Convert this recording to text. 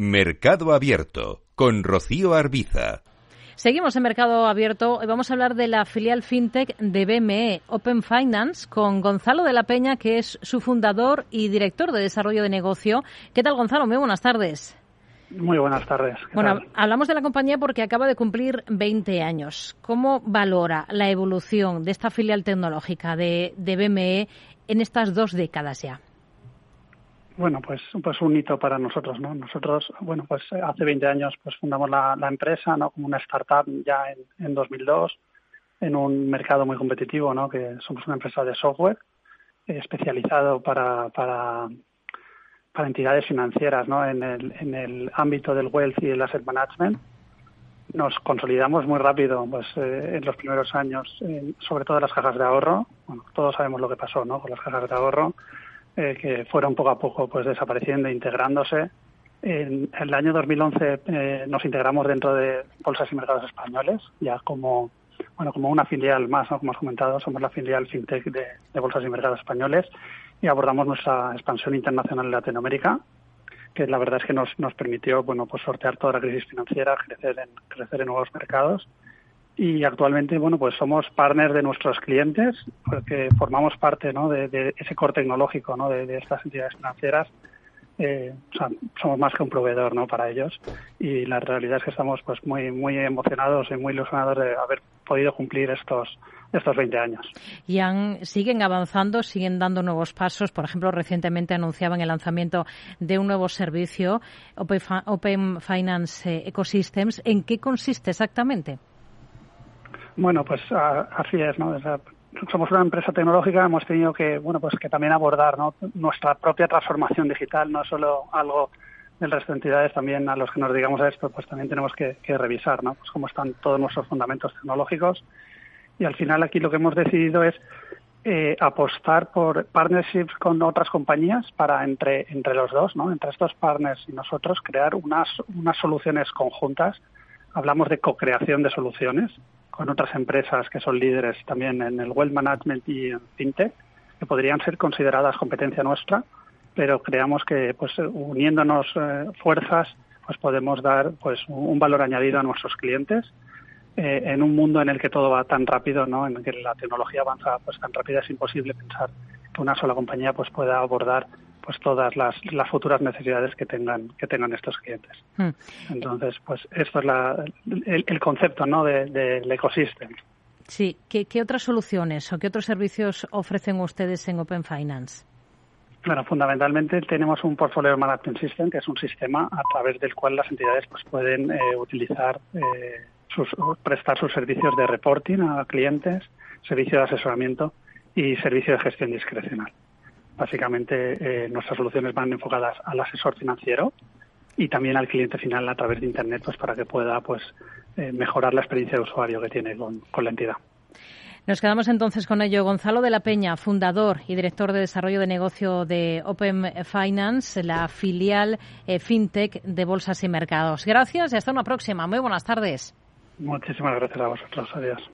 Mercado Abierto con Rocío Arbiza. Seguimos en Mercado Abierto y vamos a hablar de la filial FinTech de BME, Open Finance, con Gonzalo de la Peña, que es su fundador y director de desarrollo de negocio. ¿Qué tal, Gonzalo? Muy buenas tardes. Muy buenas tardes. Bueno, hablamos de la compañía porque acaba de cumplir 20 años. ¿Cómo valora la evolución de esta filial tecnológica de, de BME en estas dos décadas ya? Bueno, pues, pues un hito para nosotros, ¿no? Nosotros, bueno, pues hace 20 años pues fundamos la, empresa, ¿no? Como una startup ya en, en 2002, en un mercado muy competitivo, ¿no? Que somos una empresa de software eh, especializado para, para, para entidades financieras, ¿no? En el, en el ámbito del wealth y el asset management. Nos consolidamos muy rápido, pues eh, en los primeros años, sobre todo en las cajas de ahorro. Bueno, todos sabemos lo que pasó, ¿no? Con las cajas de ahorro eh, que fueron poco a poco pues desapareciendo, integrándose. En, el año 2011 eh, nos integramos dentro de bolsas y mercados españoles, ya como bueno como una filial más, como has comentado, somos la filial fintech de, bolsas y mercados españoles y abordamos nuestra expansión internacional en Latinoamérica, que la verdad es que nos, nos permitió bueno pues sortear toda la crisis financiera, crecer en, crecer en nuevos mercados y actualmente bueno pues somos partners de nuestros clientes porque formamos parte ¿no? de, ese core tecnológico ¿no? de, estas entidades financieras eh, o sea, somos más que un proveedor ¿no? para ellos y la realidad es que estamos pues muy muy emocionados y muy ilusionados de haber podido cumplir estos estos 20 años. Y han, siguen avanzando, siguen dando nuevos pasos. Por ejemplo, recientemente anunciaban el lanzamiento de un nuevo servicio, Open Finance Ecosystems. ¿En qué consiste exactamente? Bueno, pues así es, ¿no? somos una empresa tecnológica, hemos tenido que, bueno, pues que también abordar, ¿no? Nuestra propia transformación digital, no solo algo del resto de entidades, también a los que nos digamos esto, pues también tenemos que, revisar, ¿no? Pues cómo están todos nuestros fundamentos tecnológicos. Y al final aquí lo que hemos decidido es eh, apostar por partnerships con otras compañías para entre, entre los dos, ¿no? Entre estos partners y nosotros crear unas, unas soluciones conjuntas. Hablamos de co-creación de soluciones con otras empresas que son líderes también en el wealth management y en fintech, que podrían ser consideradas competencia nuestra, pero creamos que pues uniéndonos eh, fuerzas pues podemos dar pues un valor añadido a nuestros clientes eh, en un mundo en el que todo va tan rápido, ¿no? En el que la tecnología avanza pues tan rápido es imposible pensar que una sola compañía pues pueda abordar pues todas las, las futuras necesidades que tengan que tengan estos clientes. Hmm. Entonces, pues esto es la, el, concepto ¿no? del de, ecosistema. Sí, ¿Qué, ¿qué otras soluciones o qué otros servicios ofrecen ustedes en Open Finance? Bueno, fundamentalmente tenemos un Portfolio Management System, que es un sistema a través del cual las entidades pues, pueden eh, utilizar, eh, sus, prestar sus servicios de reporting a clientes, servicio de asesoramiento y servicio de gestión discrecional. Básicamente, eh, nuestras soluciones van enfocadas al asesor financiero y también al cliente final a través de Internet, pues para que pueda pues eh, mejorar la experiencia de usuario que tiene con, la entidad. Nos quedamos entonces con ello. Gonzalo de la Peña, fundador y director de desarrollo de negocio de Open Finance, la filial eh, FinTech de Bolsas y Mercados. Gracias y hasta una próxima. Muy buenas tardes. Muchísimas gracias a vosotros. Adiós.